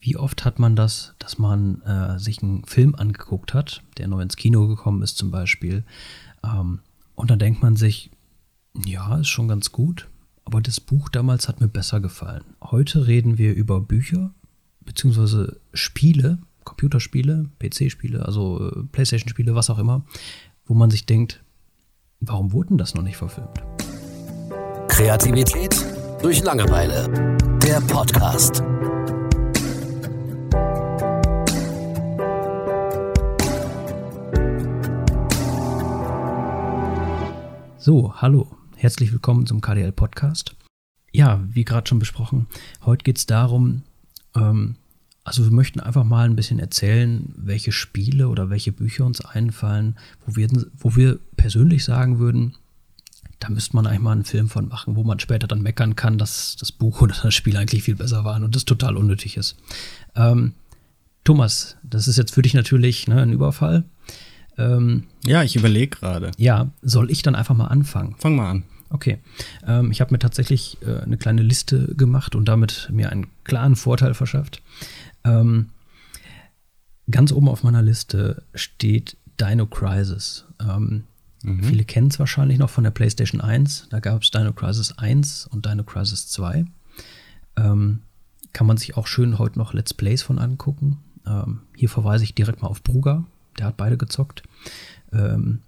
wie oft hat man das, dass man äh, sich einen Film angeguckt hat, der neu ins Kino gekommen ist zum Beispiel, ähm, und dann denkt man sich, ja, ist schon ganz gut, aber das Buch damals hat mir besser gefallen. Heute reden wir über Bücher beziehungsweise Spiele, Computerspiele, PC-Spiele, also äh, Playstation-Spiele, was auch immer, wo man sich denkt, warum wurden das noch nicht verfilmt? Kreativität durch Langeweile. Der Podcast. So, hallo, herzlich willkommen zum KDL Podcast. Ja, wie gerade schon besprochen, heute geht es darum, ähm, also wir möchten einfach mal ein bisschen erzählen, welche Spiele oder welche Bücher uns einfallen, wo wir, wo wir persönlich sagen würden, da müsste man eigentlich mal einen Film von machen, wo man später dann meckern kann, dass das Buch oder das Spiel eigentlich viel besser waren und das total unnötig ist. Ähm, Thomas, das ist jetzt für dich natürlich ne, ein Überfall. Ähm, ja, ich überlege gerade. Ja, soll ich dann einfach mal anfangen? Fang mal an. Okay. Ähm, ich habe mir tatsächlich äh, eine kleine Liste gemacht und damit mir einen klaren Vorteil verschafft. Ähm, ganz oben auf meiner Liste steht Dino Crisis. Ähm, mhm. Viele kennen es wahrscheinlich noch von der PlayStation 1. Da gab es Dino Crisis 1 und Dino Crisis 2. Ähm, kann man sich auch schön heute noch Let's Plays von angucken. Ähm, hier verweise ich direkt mal auf Bruger der hat beide gezockt. Ähm,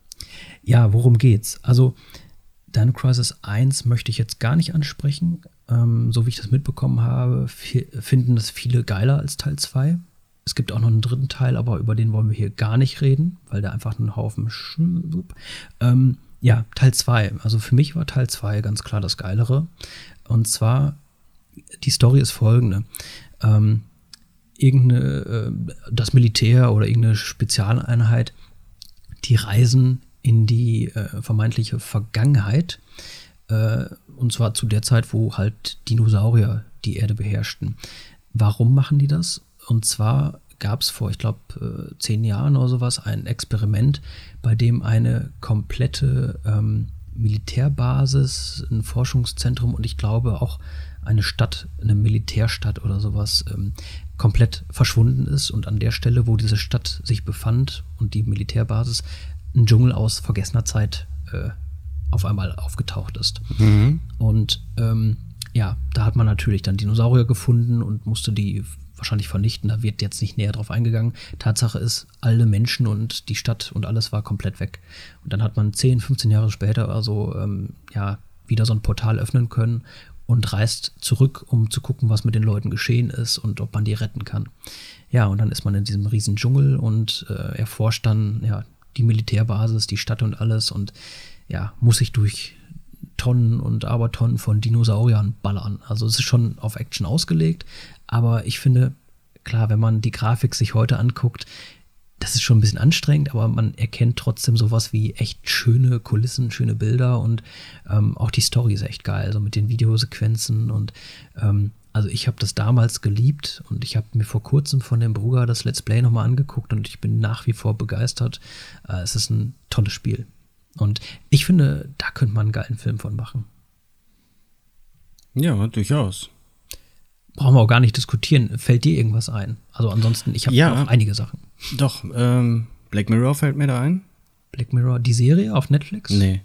ja, worum geht's? Also, Dino Crisis 1 möchte ich jetzt gar nicht ansprechen. Ähm, so wie ich das mitbekommen habe, finden das viele geiler als Teil 2. Es gibt auch noch einen dritten Teil, aber über den wollen wir hier gar nicht reden, weil der einfach ein Haufen. Sch ähm, ja, Teil 2. Also für mich war Teil 2 ganz klar das Geilere. Und zwar, die Story ist folgende. Ähm, irgendeine, äh, das Militär oder irgendeine Spezialeinheit, die reisen in die äh, vermeintliche Vergangenheit. Äh, und zwar zu der Zeit, wo halt Dinosaurier die Erde beherrschten. Warum machen die das? Und zwar gab es vor, ich glaube, zehn Jahren oder sowas ein Experiment, bei dem eine komplette ähm, Militärbasis, ein Forschungszentrum und ich glaube auch eine Stadt, eine Militärstadt oder sowas ähm, komplett verschwunden ist und an der Stelle, wo diese Stadt sich befand und die Militärbasis, ein Dschungel aus vergessener Zeit äh, auf einmal aufgetaucht ist. Mhm. Und ähm, ja, da hat man natürlich dann Dinosaurier gefunden und musste die wahrscheinlich vernichten. Da wird jetzt nicht näher drauf eingegangen. Tatsache ist, alle Menschen und die Stadt und alles war komplett weg. Und dann hat man 10, 15 Jahre später also ähm, ja wieder so ein Portal öffnen können und reist zurück, um zu gucken, was mit den Leuten geschehen ist und ob man die retten kann. Ja, und dann ist man in diesem riesen Dschungel und äh, erforscht dann ja die Militärbasis, die Stadt und alles und ja, muss sich durch Tonnen und Abertonnen von Dinosauriern ballern. Also es ist schon auf Action ausgelegt, aber ich finde, klar, wenn man die Grafik sich heute anguckt, das ist schon ein bisschen anstrengend, aber man erkennt trotzdem sowas wie echt schöne Kulissen, schöne Bilder und ähm, auch die Story ist echt geil, so mit den Videosequenzen und ähm, also ich habe das damals geliebt und ich habe mir vor kurzem von dem Bruder das Let's Play nochmal angeguckt und ich bin nach wie vor begeistert. Äh, es ist ein tolles Spiel. Und ich finde, da könnte man einen geilen Film von machen. Ja, durchaus. Brauchen wir auch gar nicht diskutieren. Fällt dir irgendwas ein? Also ansonsten, ich habe ja, noch einige Sachen. Doch, ähm, Black Mirror fällt mir da ein. Black Mirror, die Serie auf Netflix? Nee.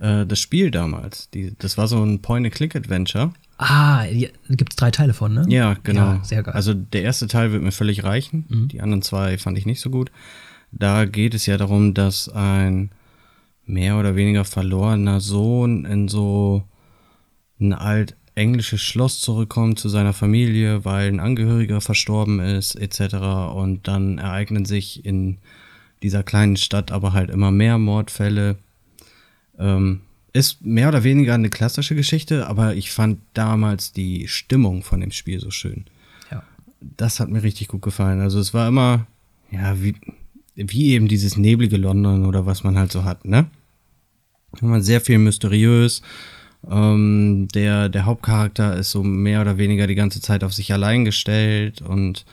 Äh, das Spiel damals, die, das war so ein Point-and-Click-Adventure. Ah, da gibt es drei Teile von, ne? Ja, genau. Ja, sehr geil. Also der erste Teil wird mir völlig reichen. Mhm. Die anderen zwei fand ich nicht so gut. Da geht es ja darum, dass ein mehr oder weniger verlorener Sohn in so ein alt englisches Schloss zurückkommt zu seiner Familie, weil ein Angehöriger verstorben ist, etc. Und dann ereignen sich in dieser kleinen Stadt aber halt immer mehr Mordfälle. Ähm, ist mehr oder weniger eine klassische Geschichte, aber ich fand damals die Stimmung von dem Spiel so schön. Ja. Das hat mir richtig gut gefallen. Also es war immer, ja, wie, wie eben dieses neblige London oder was man halt so hat, ne? Man sehr viel mysteriös, ähm, der, der Hauptcharakter ist so mehr oder weniger die ganze Zeit auf sich allein gestellt und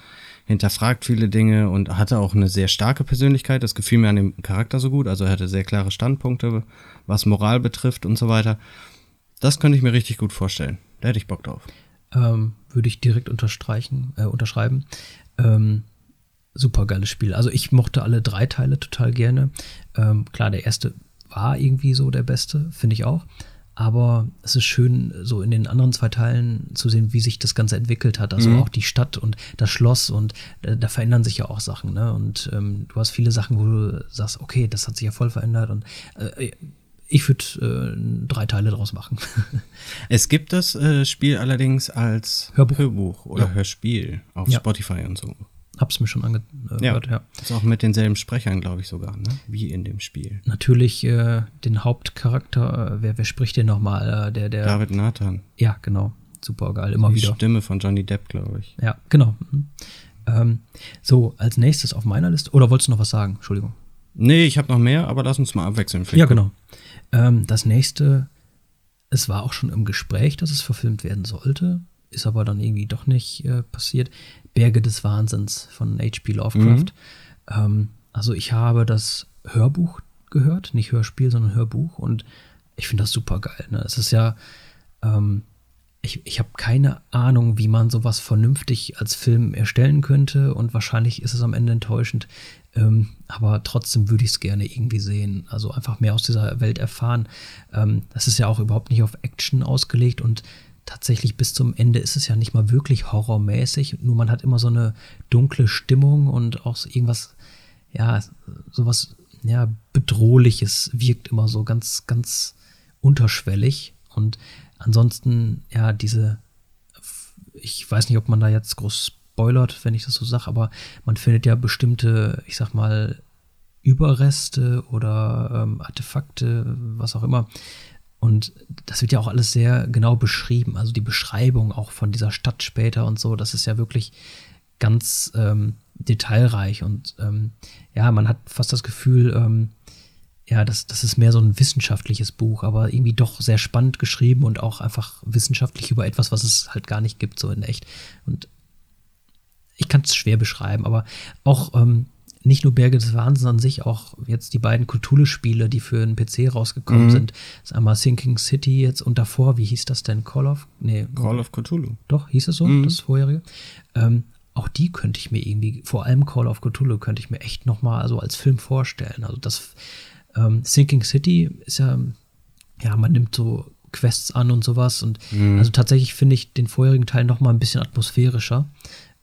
hinterfragt viele Dinge und hatte auch eine sehr starke Persönlichkeit. Das gefiel mir an dem Charakter so gut. Also er hatte sehr klare Standpunkte, was Moral betrifft und so weiter. Das könnte ich mir richtig gut vorstellen. Da hätte ich Bock drauf. Ähm, Würde ich direkt unterstreichen, äh, unterschreiben. Ähm, super geiles Spiel. Also ich mochte alle drei Teile total gerne. Ähm, klar, der erste war irgendwie so der beste, finde ich auch. Aber es ist schön, so in den anderen zwei Teilen zu sehen, wie sich das Ganze entwickelt hat. Also Mhm. auch die Stadt und das Schloss und äh, da verändern sich ja auch Sachen. Ne? Und ähm, du hast viele Sachen, wo du sagst, okay, das hat sich ja voll verändert. Und äh, ich würde äh, drei Teile draus machen. Es gibt das äh, Spiel allerdings als Hörbuch. oder Ja. Hörspiel auf Ja. Spotify und so. Hab's mir schon angehört, Ja. ja. Ist auch mit denselben Sprechern, glaube ich, sogar, ne? Wie in dem Spiel. Natürlich äh, den Hauptcharakter, äh, wer, wer spricht den nochmal? Äh, der, der. David Nathan. Ja, genau. Super geil, immer Die wieder. Stimme von Johnny Depp, glaube ich. Ja, genau. Mhm. Ähm, so, als nächstes auf meiner Liste. Oder wolltest du noch was sagen? Entschuldigung. Nee, ich habe noch mehr, aber lass uns mal abwechseln. Ja, genau. Ähm, das nächste, es war auch schon im Gespräch, dass es verfilmt werden sollte, ist aber dann irgendwie doch nicht äh, passiert. Berge des Wahnsinns von H.P. Lovecraft. Ähm, also ich habe das Hörbuch gehört, nicht Hörspiel, sondern Hörbuch und ich finde das super geil. Ne? Es ist ja, ähm, ich, ich habe keine Ahnung, wie man sowas vernünftig als Film erstellen könnte und wahrscheinlich ist es am Ende enttäuschend. Ähm, aber trotzdem würde ich es gerne irgendwie sehen. Also einfach mehr aus dieser Welt erfahren. Ähm, das ist ja auch überhaupt nicht auf Action ausgelegt und tatsächlich bis zum Ende ist es ja nicht mal wirklich horrormäßig. Nur man hat immer so eine dunkle Stimmung und auch irgendwas, ja, sowas, ja, bedrohliches wirkt immer so ganz, ganz unterschwellig. Und ansonsten, ja, diese, ich weiß nicht, ob man da jetzt groß spoilert, wenn ich das so sage, aber man findet ja bestimmte, ich sag mal, Überreste oder ähm, Artefakte, was auch immer. Und das wird ja auch alles sehr genau beschrieben. Also die Beschreibung auch von dieser Stadt später und so, das ist ja wirklich ganz ähm, detailreich. Und ähm, ja, man hat fast das Gefühl, ähm, ja, das, das ist mehr so ein wissenschaftliches Buch, aber irgendwie doch sehr spannend geschrieben und auch einfach wissenschaftlich über etwas, was es halt gar nicht gibt, so in echt. Und ich kann es schwer beschreiben, aber auch ähm, nicht nur Berge des Wahnsinns an sich, auch jetzt die beiden Cthulhu-Spiele, die für einen PC rausgekommen Mhm. sind. Das ist einmal Sinking City jetzt und davor, wie hieß das denn? Call of? Nee, Call of Cthulhu. doch, hieß es so, Mhm. das vorherige. Ähm, auch die könnte ich mir irgendwie, vor allem Call of Cthulhu, könnte ich mir echt noch mal so als Film vorstellen. Also das ähm, Sinking City ist ja, ja, man nimmt so Quests an und sowas und also tatsächlich finde ich den vorherigen Teil noch mal ein bisschen atmosphärischer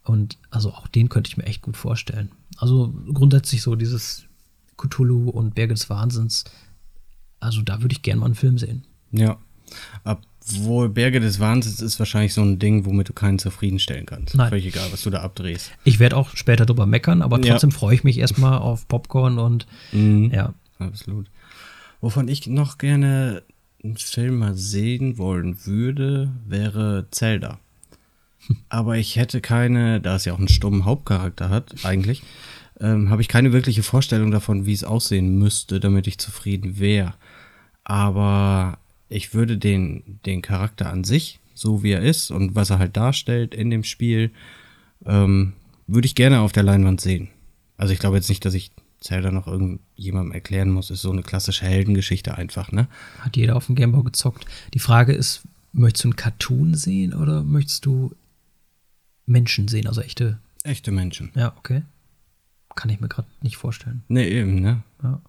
und also auch den könnte ich mir echt gut vorstellen. Also grundsätzlich so dieses Cthulhu und Berge des Wahnsinns, also da würde ich gerne mal einen Film sehen. Ja. Obwohl Berge des Wahnsinns ist wahrscheinlich so ein Ding, womit du keinen zufriedenstellen kannst. Nein. Völlig egal, was du da abdrehst. Ich werde auch später drüber meckern, aber Ja. trotzdem freue ich mich erstmal auf Popcorn und Mhm. ja. Absolut. Wovon ich noch gerne einen Film mal sehen wollen würde, wäre Zelda. Aber ich hätte keine, da es ja auch einen stummen Hauptcharakter hat, eigentlich, ähm, habe ich keine wirkliche Vorstellung davon, wie es aussehen müsste, damit ich zufrieden wäre. Aber ich würde den, den Charakter an sich, so wie er ist und was er halt darstellt in dem Spiel, ähm, würde ich gerne auf der Leinwand sehen. Also ich glaube jetzt nicht, dass ich Zelda noch irgendjemandem erklären muss. Ist so eine klassische Heldengeschichte einfach, ne? Hat jeder auf dem Gameboy gezockt. Die Frage ist, möchtest du einen Cartoon sehen oder möchtest du Menschen sehen, also echte? Echte Menschen. Ja, okay. Kann ich mir gerade nicht vorstellen. Ne, eben, ne? Ja.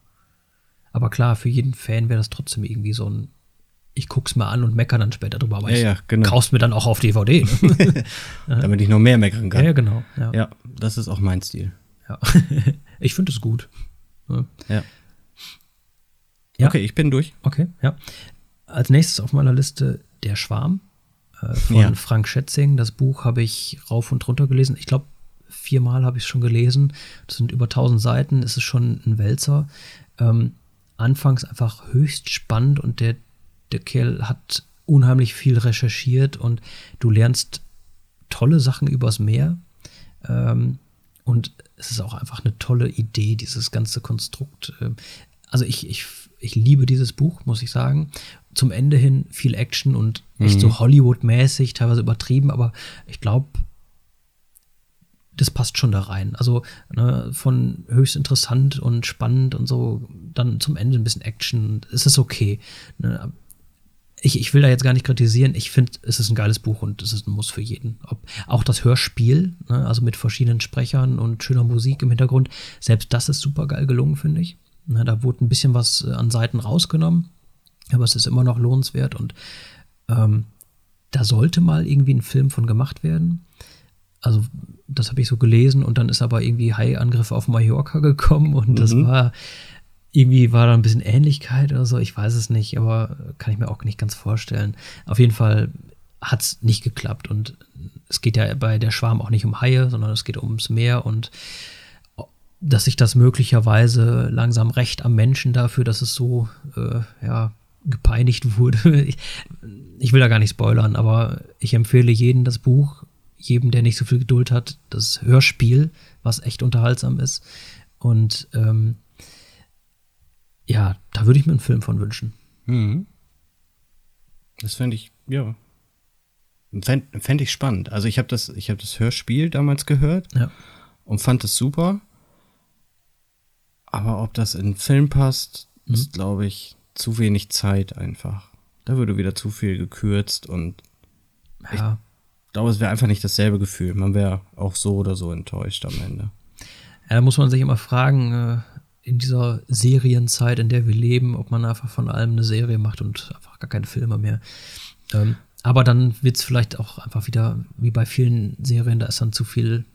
Aber klar, für jeden Fan wäre das trotzdem irgendwie so ein ich guck's mir an und mecker dann später drüber, aber Ja, ich ja, genau. kauf's mir dann auch auf DVD. Ne? Damit ich noch mehr meckern ja, kann. ja, genau. Ja. Ja, das ist auch mein Stil. Ja. ich finde es gut. Ja. Ja. Ja. Okay, ich bin durch. Okay, ja. Als nächstes auf meiner Liste Der Schwarm äh, von Ja. Frank Schätzing. Das Buch habe ich rauf und runter gelesen. Ich glaube, viermal habe ich es schon gelesen. Das sind über 1000 Seiten. Es ist schon ein Wälzer. Ähm, anfangs einfach höchst spannend und der, der Kerl hat unheimlich viel recherchiert und du lernst tolle Sachen übers Meer. Ähm, und es ist auch einfach eine tolle Idee, dieses ganze Konstrukt. Ähm, Also ich, ich, ich liebe dieses Buch, muss ich sagen. Zum Ende hin viel Action und echt so Hollywood-mäßig, teilweise übertrieben, aber ich glaube, das passt schon da rein. Also ne, von höchst interessant und spannend und so, dann zum Ende ein bisschen Action. Es ist okay. Ne? ich, ich will da jetzt gar nicht kritisieren. Ich finde, es ist ein geiles Buch und es ist ein Muss für jeden. Ob, auch das Hörspiel, ne, also mit verschiedenen Sprechern und schöner Musik im Hintergrund, selbst das ist super geil gelungen, finde ich. Na, da wurde ein bisschen was äh, an Seiten rausgenommen, aber es ist immer noch lohnenswert und ähm, da sollte mal irgendwie ein Film von gemacht werden. Also, das habe ich so gelesen und dann ist aber irgendwie Hai-Angriff auf Mallorca gekommen und mhm. das war irgendwie war da ein bisschen Ähnlichkeit oder so, ich weiß es nicht, aber kann ich mir auch nicht ganz vorstellen. Auf jeden Fall hat es nicht geklappt und es geht ja bei der Schwarm auch nicht um Haie, sondern es geht ums Meer und dass sich das möglicherweise langsam recht am Menschen dafür, dass es so äh, ja, gepeinigt wurde. Ich, ich, will da gar nicht spoilern, aber ich empfehle jedem das Buch, jedem, der nicht so viel Geduld hat, das Hörspiel, was echt unterhaltsam ist. Und ähm, ja, da würde ich mir einen Film von wünschen. Mhm. Das fände ich, ja. Fände fänd ich spannend. Also ich habe das, hab das Hörspiel damals gehört ja. und fand es super. Aber ob das in einen Film passt, mhm. ist, glaube ich, zu wenig Zeit einfach. Da würde wieder zu viel gekürzt und ja. ich glaube, es wäre einfach nicht dasselbe Gefühl. Man wäre auch so oder so enttäuscht am Ende. Ja, da muss man sich immer fragen, äh, in dieser Serienzeit, in der wir leben, ob man einfach von allem eine Serie macht und einfach gar keine Filme mehr. Ähm, aber dann wird es vielleicht auch einfach wieder, wie bei vielen Serien, da ist dann zu viel,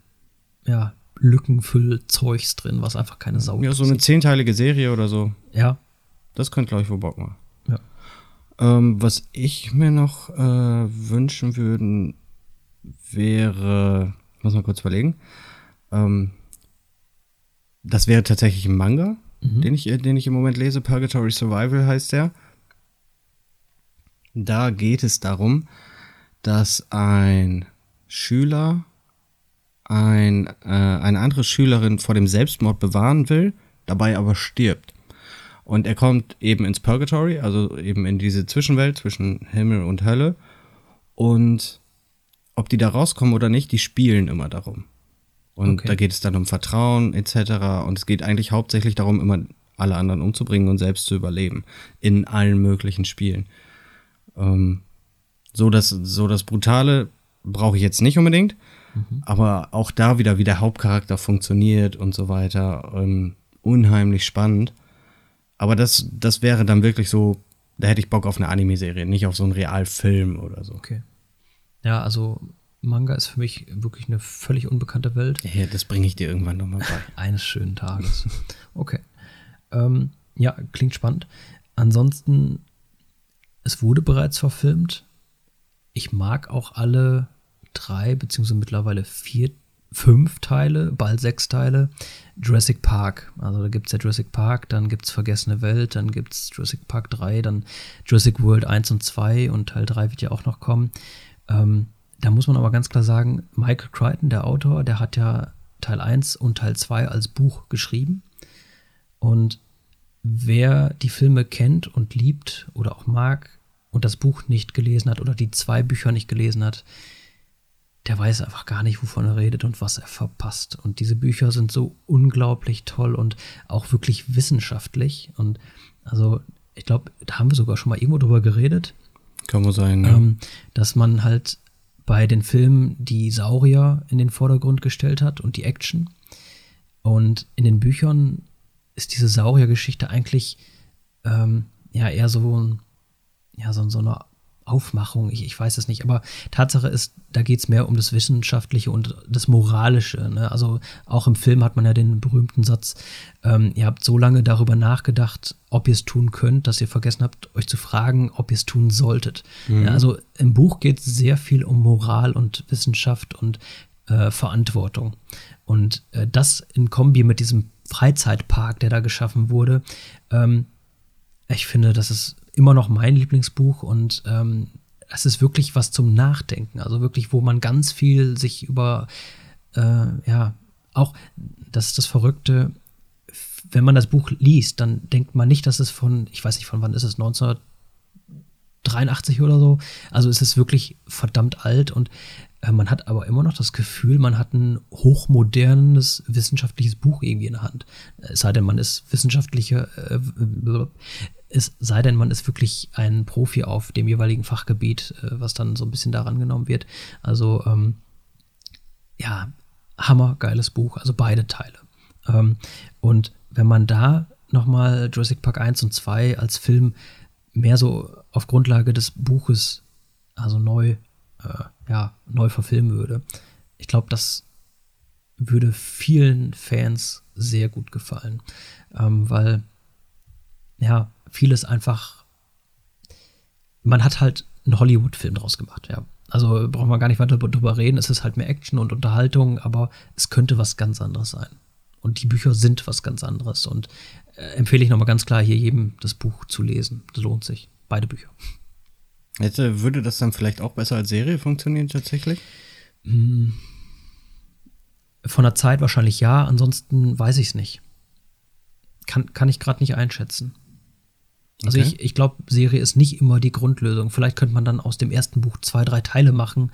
ja, Lückenfüllzeugs drin, was einfach keine Sau Ja, so eine zehnteilige Serie oder so. Ja. Das könnte, glaube ich, wohl Bock machen. Ja. Ähm, was ich mir noch äh, wünschen würde, wäre, ich muss mal kurz überlegen, ähm, das wäre tatsächlich ein Manga, mhm. den, ich, den ich im Moment lese. Purgatory Survival heißt der. Da geht es darum, dass ein Schüler ein, äh, eine andere Schülerin vor dem Selbstmord bewahren will, dabei aber stirbt. Und er kommt eben ins Purgatory, also eben in diese Zwischenwelt zwischen Himmel und Hölle. Und ob die da rauskommen oder nicht, die spielen immer darum. Und okay. da geht es dann um Vertrauen etc. Und es geht eigentlich hauptsächlich darum, immer alle anderen umzubringen und selbst zu überleben. In allen möglichen Spielen. Ähm, so, das, so das Brutale brauche ich jetzt nicht unbedingt. Mhm. Aber auch da wieder, wie der Hauptcharakter funktioniert und so weiter. Ähm, unheimlich spannend. Aber das, das wäre dann wirklich so, da hätte ich Bock auf eine Anime-Serie, nicht auf so einen Realfilm oder so. Okay. Ja, also Manga ist für mich wirklich eine völlig unbekannte Welt. Ja, das bringe ich dir irgendwann nochmal bei. Eines schönen Tages. Okay. Ähm, ja, klingt spannend. Ansonsten, es wurde bereits verfilmt. Ich mag auch alle drei, beziehungsweise mittlerweile vier, fünf Teile, bald sechs Teile. Jurassic Park. Also da gibt es ja Jurassic Park, dann gibt es Vergessene Welt, dann gibt es Jurassic Park 3, dann Jurassic World 1 und 2 und Teil 3 wird ja auch noch kommen. Ähm, da muss man aber ganz klar sagen, Michael Crichton, der Autor, der hat ja Teil 1 und Teil 2 als Buch geschrieben. Und wer die Filme kennt und liebt oder auch mag und das Buch nicht gelesen hat oder die zwei Bücher nicht gelesen hat, der weiß einfach gar nicht, wovon er redet und was er verpasst. Und diese Bücher sind so unglaublich toll und auch wirklich wissenschaftlich. Und also, ich glaube, da haben wir sogar schon mal irgendwo drüber geredet. Kann man sein, ja. ähm, dass man halt bei den Filmen die Saurier in den Vordergrund gestellt hat und die Action. Und in den Büchern ist diese Sauriergeschichte eigentlich ähm, ja eher so, ja, so, so eine Aufmachung, ich, ich weiß es nicht, aber Tatsache ist, da geht es mehr um das Wissenschaftliche und das Moralische. Ne? Also auch im Film hat man ja den berühmten Satz, ähm, ihr habt so lange darüber nachgedacht, ob ihr es tun könnt, dass ihr vergessen habt, euch zu fragen, ob ihr es tun solltet. Mhm. Ja, also im Buch geht es sehr viel um Moral und Wissenschaft und äh, Verantwortung. Und äh, das in Kombi mit diesem Freizeitpark, der da geschaffen wurde, ähm, ich finde, das ist immer noch mein Lieblingsbuch und ähm, es ist wirklich was zum Nachdenken. Also wirklich, wo man ganz viel sich über, äh, ja, auch, das ist das Verrückte, wenn man das Buch liest, dann denkt man nicht, dass es von, ich weiß nicht, von wann ist es, 1983 oder so. Also es ist wirklich verdammt alt und äh, man hat aber immer noch das Gefühl, man hat ein hochmodernes wissenschaftliches Buch irgendwie in der Hand. Es sei denn, man ist wissenschaftlicher, äh, Es sei denn, man ist wirklich ein Profi auf dem jeweiligen Fachgebiet, äh, was dann so ein bisschen daran genommen wird. Also, ähm, ja, hammergeiles Buch, also beide Teile. Ähm, und wenn man da nochmal Jurassic Park 1 und 2 als Film mehr so auf Grundlage des Buches, also neu, äh, ja, neu verfilmen würde, ich glaube, das würde vielen Fans sehr gut gefallen, ähm, weil ja, vieles einfach, man hat halt einen Hollywood-Film draus gemacht, ja. Also brauchen wir gar nicht weiter drüber reden, es ist halt mehr Action und Unterhaltung, aber es könnte was ganz anderes sein. Und die Bücher sind was ganz anderes. Und äh, empfehle ich nochmal ganz klar, hier jedem das Buch zu lesen. Das lohnt sich. Beide Bücher. Jetzt, äh, würde das dann vielleicht auch besser als Serie funktionieren tatsächlich? Hm. Von der Zeit wahrscheinlich ja, ansonsten weiß ich es nicht. Kann, kann ich gerade nicht einschätzen. Also okay. ich, ich glaube, Serie ist nicht immer die Grundlösung. Vielleicht könnte man dann aus dem ersten Buch zwei, drei Teile machen.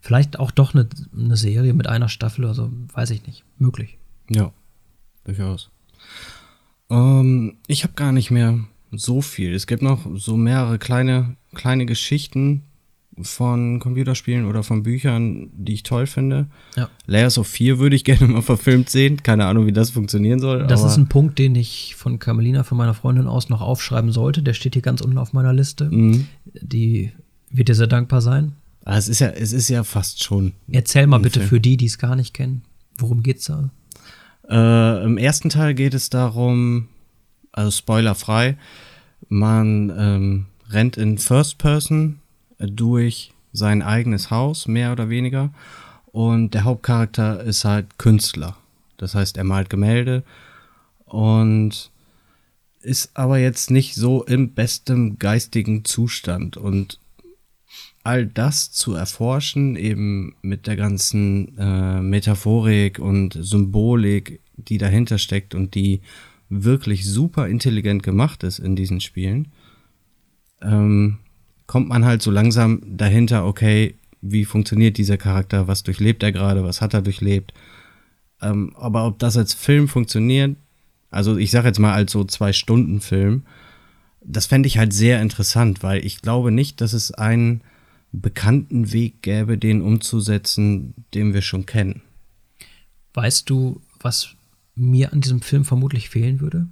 Vielleicht auch doch eine, eine Serie mit einer Staffel oder so, weiß ich nicht. Möglich. Ja, durchaus. Ähm, ich habe gar nicht mehr so viel. Es gibt noch so mehrere kleine, kleine Geschichten, von Computerspielen oder von Büchern, die ich toll finde. Ja. Layers of 4 würde ich gerne mal verfilmt sehen. Keine Ahnung, wie das funktionieren soll. Das ist ein Punkt, den ich von Carmelina, von meiner Freundin aus, noch aufschreiben sollte. Der steht hier ganz unten auf meiner Liste. Mhm. Die wird dir sehr dankbar sein. Ah, es ist ja, es ist ja fast schon. Erzähl mal bitte Film. für die, die es gar nicht kennen. Worum geht's da? Äh, Im ersten Teil geht es darum, also spoilerfrei, man ähm, rennt in First Person durch sein eigenes Haus, mehr oder weniger. Und der Hauptcharakter ist halt Künstler. Das heißt, er malt Gemälde und ist aber jetzt nicht so im besten geistigen Zustand. Und all das zu erforschen, eben mit der ganzen äh, Metaphorik und Symbolik, die dahinter steckt und die wirklich super intelligent gemacht ist in diesen Spielen, ähm, kommt man halt so langsam dahinter, okay, wie funktioniert dieser Charakter, was durchlebt er gerade, was hat er durchlebt. Ähm, aber ob das als Film funktioniert, also ich sage jetzt mal als so zwei Stunden Film, das fände ich halt sehr interessant, weil ich glaube nicht, dass es einen bekannten Weg gäbe, den umzusetzen, den wir schon kennen. Weißt du, was mir an diesem Film vermutlich fehlen würde?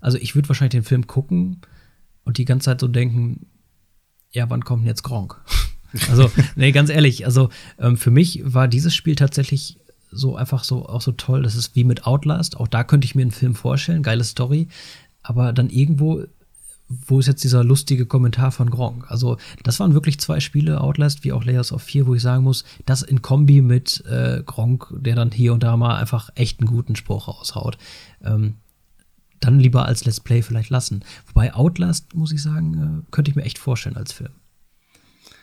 Also ich würde wahrscheinlich den Film gucken und die ganze Zeit so denken, ja, wann kommt denn jetzt Gronk? Also, nee, ganz ehrlich, also ähm, für mich war dieses Spiel tatsächlich so einfach so auch so toll. Das ist wie mit Outlast. Auch da könnte ich mir einen Film vorstellen, geile Story. Aber dann irgendwo, wo ist jetzt dieser lustige Kommentar von Gronk? Also, das waren wirklich zwei Spiele, Outlast wie auch Layers of 4, wo ich sagen muss, das in Kombi mit äh, Gronk, der dann hier und da mal einfach echt einen guten Spruch raushaut. Ähm, dann lieber als Let's Play vielleicht lassen. Wobei Outlast, muss ich sagen, äh, könnte ich mir echt vorstellen als Film.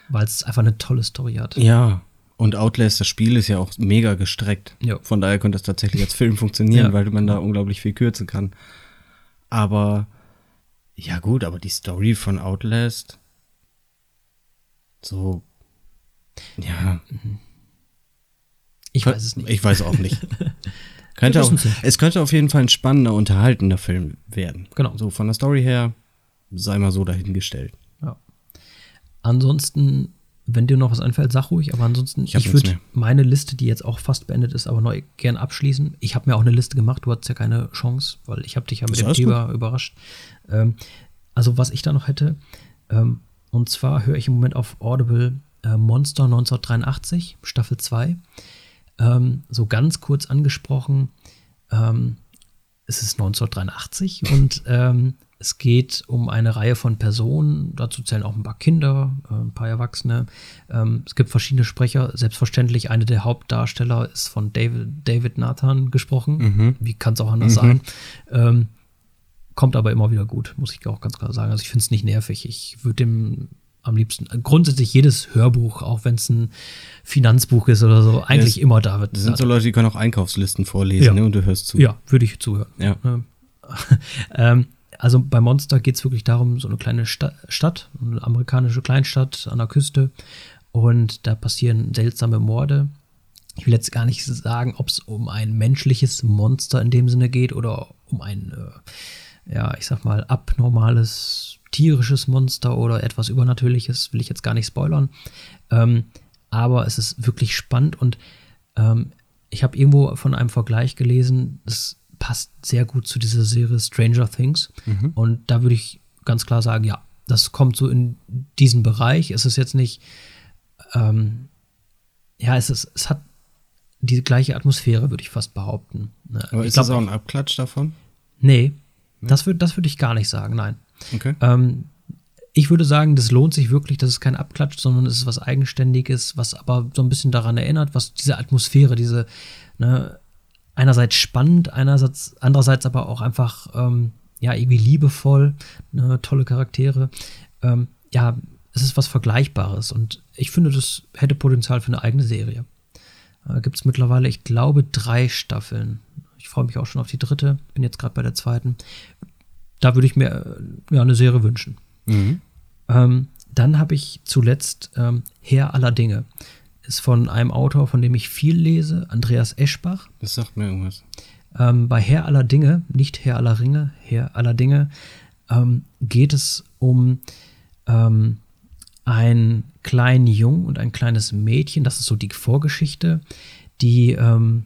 Weil es einfach eine tolle Story hat. Ja, und Outlast, das Spiel ist ja auch mega gestreckt. Ja. Von daher könnte das tatsächlich als Film funktionieren, ja. weil man da unglaublich viel kürzen kann. Aber, ja gut, aber die Story von Outlast, so, ja. Ich weiß es nicht. Ich weiß auch nicht. Könnte auch, es könnte auf jeden Fall ein spannender, unterhaltender Film werden. Genau. So von der Story her sei mal so dahingestellt. Ja. Ansonsten, wenn dir noch was einfällt, sag ruhig, aber ansonsten, ich, ich würde meine Liste, die jetzt auch fast beendet ist, aber neu gern abschließen. Ich habe mir auch eine Liste gemacht, du hattest ja keine Chance, weil ich habe dich ja mit dem Thema überrascht. Ähm, also, was ich da noch hätte, ähm, und zwar höre ich im Moment auf Audible äh, Monster 1983, Staffel 2 ähm, so ganz kurz angesprochen. Ähm, es ist 1983 und ähm, es geht um eine Reihe von Personen, dazu zählen auch ein paar Kinder, äh, ein paar Erwachsene. Ähm, es gibt verschiedene Sprecher. Selbstverständlich, eine der Hauptdarsteller ist von David, David Nathan gesprochen. Mhm. Wie kann es auch anders mhm. sein? Ähm, kommt aber immer wieder gut, muss ich auch ganz klar sagen. Also ich finde es nicht nervig. Ich würde dem am liebsten. Grundsätzlich jedes Hörbuch, auch wenn es ein Finanzbuch ist oder so, eigentlich ja, immer David. Das sind so Leute, die können auch Einkaufslisten vorlesen ja. ne, und du hörst zu. Ja, würde ich zuhören. Ja. ähm, also bei Monster geht es wirklich darum, so eine kleine Sta Stadt, eine amerikanische Kleinstadt an der Küste und da passieren seltsame Morde. Ich will jetzt gar nicht sagen, ob es um ein menschliches Monster in dem Sinne geht oder um ein äh, ja, ich sag mal, abnormales tierisches Monster oder etwas Übernatürliches, will ich jetzt gar nicht spoilern. Ähm, aber es ist wirklich spannend und ähm, ich habe irgendwo von einem Vergleich gelesen, das passt sehr gut zu dieser Serie Stranger Things. Mhm. Und da würde ich ganz klar sagen, ja, das kommt so in diesen Bereich. Es ist jetzt nicht, ähm, ja, es, ist, es hat die gleiche Atmosphäre, würde ich fast behaupten. Ne, Aber ich ist glaub, das auch ein Abklatsch davon? Nee, hm? das würde das würd ich gar nicht sagen, nein. Okay. Ähm, ich würde sagen, das lohnt sich wirklich, das ist kein Abklatsch, sondern es ist was Eigenständiges, was aber so ein bisschen daran erinnert, was diese Atmosphäre, diese, ne, einerseits spannend, einerseits, andererseits aber auch einfach, ähm, ja, irgendwie liebevoll, ne, tolle Charaktere. Ähm, ja, es ist was Vergleichbares und ich finde, das hätte Potenzial für eine eigene Serie. Äh, Gibt es mittlerweile, ich glaube, drei Staffeln. Ich freue mich auch schon auf die dritte, bin jetzt gerade bei der zweiten. Da würde ich mir äh, ja, eine Serie wünschen. Mhm. Ähm, dann habe ich zuletzt ähm, Herr aller Dinge. Ist von einem Autor, von dem ich viel lese, Andreas Eschbach. Das sagt mir irgendwas. Ähm, bei Herr aller Dinge, nicht Herr aller Ringe, Herr aller Dinge, ähm, geht es um ähm, einen kleinen Jungen und ein kleines Mädchen. Das ist so die Vorgeschichte, die ähm,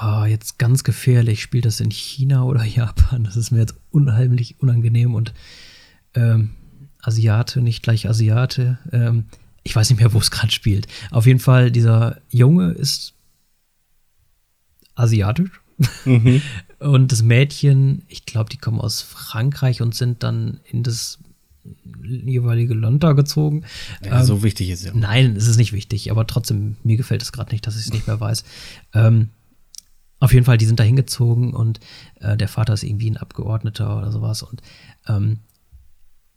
oh, jetzt ganz gefährlich spielt das in China oder Japan. Das ist mir jetzt unheimlich unangenehm und ähm, Asiate, nicht gleich Asiate. Ähm, ich weiß nicht mehr, wo es gerade spielt. Auf jeden Fall, dieser Junge ist asiatisch. Mhm. und das Mädchen, ich glaube, die kommen aus Frankreich und sind dann in das jeweilige Land da gezogen. Ja, ähm, so wichtig ist ja. Nein, es ist nicht wichtig, aber trotzdem, mir gefällt es gerade nicht, dass ich es nicht mehr weiß. Ähm, auf jeden Fall, die sind da hingezogen und äh, der Vater ist irgendwie ein Abgeordneter oder sowas. Und ähm,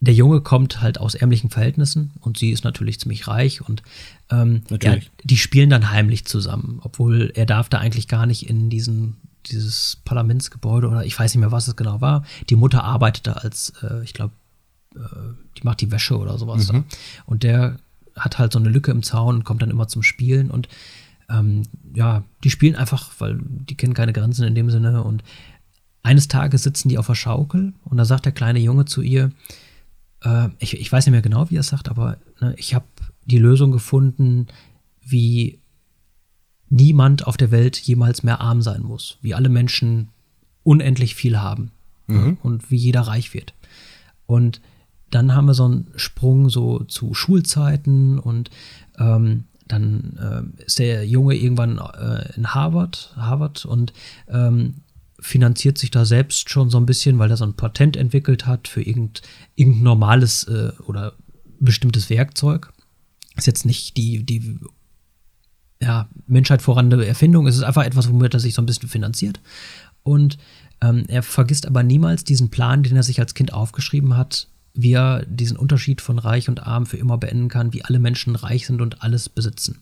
der Junge kommt halt aus ärmlichen Verhältnissen und sie ist natürlich ziemlich reich und ähm, ja, die spielen dann heimlich zusammen, obwohl er darf da eigentlich gar nicht in diesen dieses Parlamentsgebäude oder ich weiß nicht mehr, was es genau war. Die Mutter arbeitet da als, äh, ich glaube, äh, die macht die Wäsche oder sowas. Mhm. Und der hat halt so eine Lücke im Zaun und kommt dann immer zum Spielen und ähm, ja, die spielen einfach, weil die kennen keine Grenzen in dem Sinne und eines Tages sitzen die auf der Schaukel und da sagt der kleine Junge zu ihr, äh, ich, ich, weiß nicht mehr genau, wie er es sagt, aber ne, ich habe die Lösung gefunden, wie niemand auf der Welt jemals mehr arm sein muss, wie alle Menschen unendlich viel haben mhm. und wie jeder reich wird. Und dann haben wir so einen Sprung so zu Schulzeiten und ähm, dann äh, ist der Junge irgendwann äh, in Harvard, Harvard und ähm, finanziert sich da selbst schon so ein bisschen, weil er so ein Patent entwickelt hat für irgend, irgendein normales äh, oder bestimmtes Werkzeug. Ist jetzt nicht die, die ja, Menschheit vorrangende Erfindung, es ist einfach etwas, womit er sich so ein bisschen finanziert. Und ähm, er vergisst aber niemals diesen Plan, den er sich als Kind aufgeschrieben hat, wie er diesen Unterschied von reich und arm für immer beenden kann, wie alle Menschen reich sind und alles besitzen.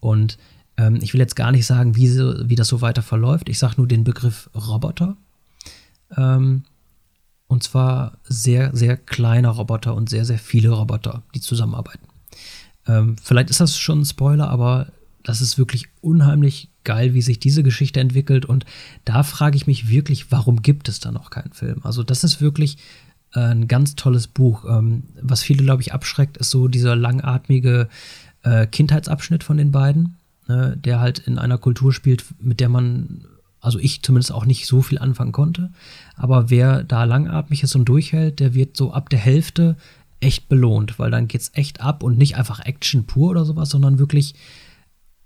Und ähm, ich will jetzt gar nicht sagen, wie, so, wie das so weiter verläuft. Ich sage nur den Begriff Roboter. Ähm, und zwar sehr, sehr kleine Roboter und sehr, sehr viele Roboter, die zusammenarbeiten. Ähm, vielleicht ist das schon ein Spoiler, aber das ist wirklich unheimlich geil, wie sich diese Geschichte entwickelt. Und da frage ich mich wirklich, warum gibt es da noch keinen Film? Also, das ist wirklich äh, ein ganz tolles Buch. Ähm, was viele, glaube ich, abschreckt, ist so dieser langatmige äh, Kindheitsabschnitt von den beiden ne, der halt in einer Kultur spielt, mit der man, also ich zumindest auch nicht so viel anfangen konnte. Aber wer da langatmig ist und durchhält, der wird so ab der Hälfte echt belohnt, weil dann geht's echt ab und nicht einfach Action pur oder sowas, sondern wirklich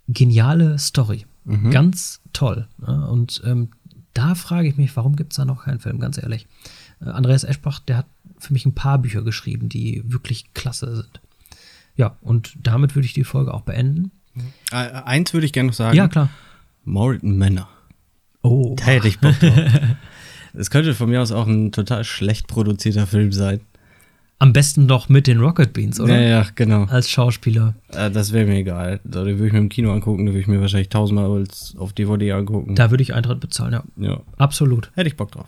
geniale Story. Mhm. Ganz toll. Ne? Und ähm, da frage ich mich, warum gibt es da noch keinen Film, ganz ehrlich. Äh, Andreas Eschbach, der hat für mich ein paar Bücher geschrieben, die wirklich klasse sind. Ja, und damit würde ich die Folge auch beenden. Äh, eins würde ich gerne noch sagen. Ja, klar. Morton Manor. Oh. Da hätte ich Bock drauf. Es könnte von mir aus auch ein total schlecht produzierter Film sein. Am besten doch mit den Rocket Beans, oder? Ja, ja, genau. Als Schauspieler. Äh, das wäre mir egal. Da würde ich mir im Kino angucken, da würde ich mir wahrscheinlich tausendmal auf DVD angucken. Da würde ich Eintritt bezahlen, ja. Ja. Absolut. Hätte ich Bock drauf.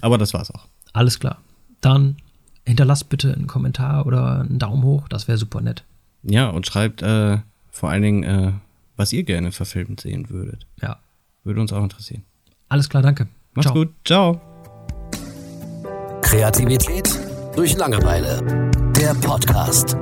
Aber das war's auch. Alles klar. Dann hinterlasst bitte einen Kommentar oder einen Daumen hoch, das wäre super nett. Ja, und schreibt äh, vor allen Dingen, äh, was ihr gerne verfilmt sehen würdet. Ja. Würde uns auch interessieren. Alles klar, danke. Macht's Ciao. gut. Ciao. Kreativität durch Langeweile. Der Podcast.